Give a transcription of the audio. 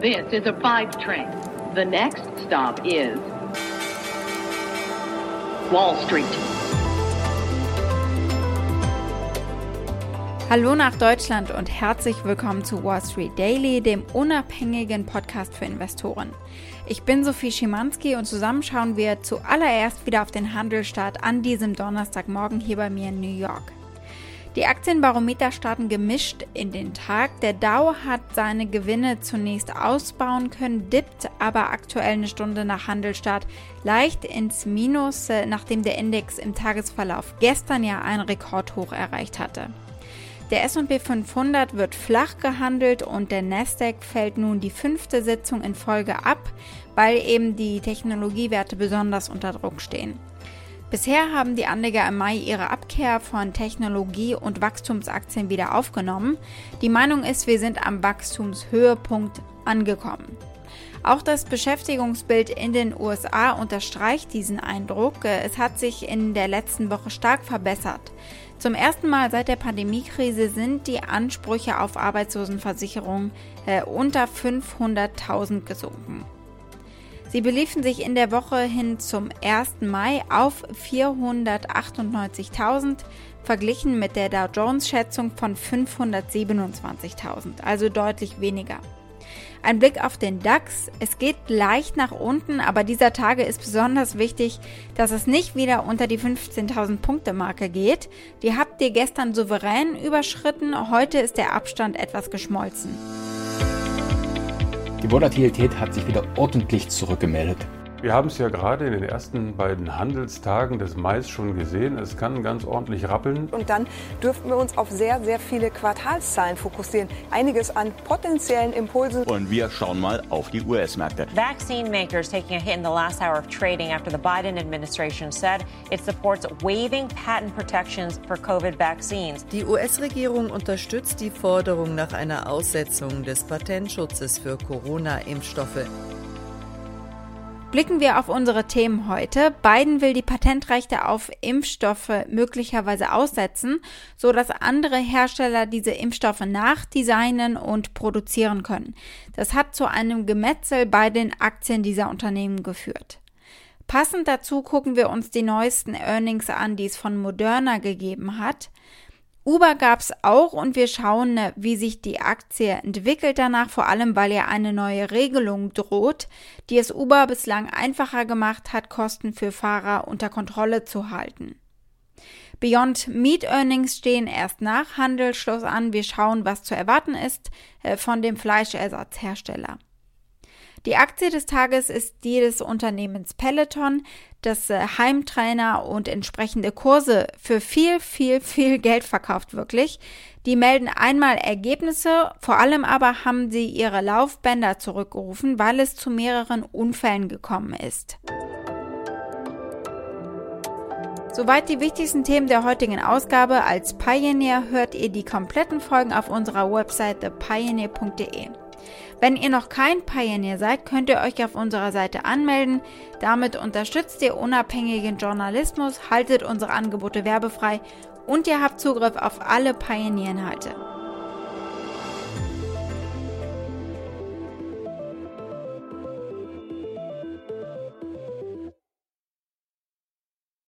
This is a five train. The next stop is Wall Street. Hallo nach Deutschland und herzlich willkommen zu Wall Street Daily, dem unabhängigen Podcast für Investoren. Ich bin Sophie Schimanski und zusammen schauen wir zuallererst wieder auf den Handelsstart an diesem Donnerstagmorgen hier bei mir in New York. Die Aktienbarometer starten gemischt in den Tag. Der Dow hat seine Gewinne zunächst ausbauen können, dippt aber aktuell eine Stunde nach Handelstart leicht ins Minus, äh, nachdem der Index im Tagesverlauf gestern ja ein Rekordhoch erreicht hatte. Der S&P 500 wird flach gehandelt und der Nasdaq fällt nun die fünfte Sitzung in Folge ab, weil eben die Technologiewerte besonders unter Druck stehen. Bisher haben die Anleger im Mai ihre Abkehr von Technologie- und Wachstumsaktien wieder aufgenommen. Die Meinung ist, wir sind am Wachstumshöhepunkt angekommen. Auch das Beschäftigungsbild in den USA unterstreicht diesen Eindruck. Es hat sich in der letzten Woche stark verbessert. Zum ersten Mal seit der Pandemiekrise sind die Ansprüche auf Arbeitslosenversicherung äh, unter 500.000 gesunken. Sie beliefen sich in der Woche hin zum 1. Mai auf 498.000, verglichen mit der Dow Jones-Schätzung von 527.000, also deutlich weniger. Ein Blick auf den DAX. Es geht leicht nach unten, aber dieser Tage ist besonders wichtig, dass es nicht wieder unter die 15.000 Punkte Marke geht. Die habt ihr gestern souverän überschritten. Heute ist der Abstand etwas geschmolzen. Die Volatilität hat sich wieder ordentlich zurückgemeldet. Wir haben es ja gerade in den ersten beiden Handelstagen des Mais schon gesehen. Es kann ganz ordentlich rappeln. Und dann dürften wir uns auf sehr, sehr viele Quartalszahlen fokussieren. Einiges an potenziellen Impulsen. Und wir schauen mal auf die US-Märkte. Vaccine makers taking a hit in the last hour of trading after the Biden administration said it supports waiving patent protections for COVID vaccines. Die US-Regierung unterstützt die Forderung nach einer Aussetzung des Patentschutzes für Corona-Impfstoffe. Blicken wir auf unsere Themen heute. Biden will die Patentrechte auf Impfstoffe möglicherweise aussetzen, so dass andere Hersteller diese Impfstoffe nachdesignen und produzieren können. Das hat zu einem Gemetzel bei den Aktien dieser Unternehmen geführt. Passend dazu gucken wir uns die neuesten Earnings an, die es von Moderna gegeben hat. Uber gab es auch und wir schauen, äh, wie sich die Aktie entwickelt danach, vor allem weil ja eine neue Regelung droht, die es Uber bislang einfacher gemacht hat, Kosten für Fahrer unter Kontrolle zu halten. Beyond Meat Earnings stehen erst nach Handelsschluss an. Wir schauen, was zu erwarten ist äh, von dem Fleischersatzhersteller. Die Aktie des Tages ist die des Unternehmens Peloton, das äh, Heimtrainer und entsprechende Kurse für viel, viel, viel Geld verkauft wirklich. Die melden einmal Ergebnisse, vor allem aber haben sie ihre Laufbänder zurückgerufen, weil es zu mehreren Unfällen gekommen ist. Soweit die wichtigsten Themen der heutigen Ausgabe. Als Pioneer hört ihr die kompletten Folgen auf unserer Website thepioneer.de. Wenn ihr noch kein Pioneer seid, könnt ihr euch auf unserer Seite anmelden. Damit unterstützt ihr unabhängigen Journalismus, haltet unsere Angebote werbefrei und ihr habt Zugriff auf alle Pioneer-Inhalte.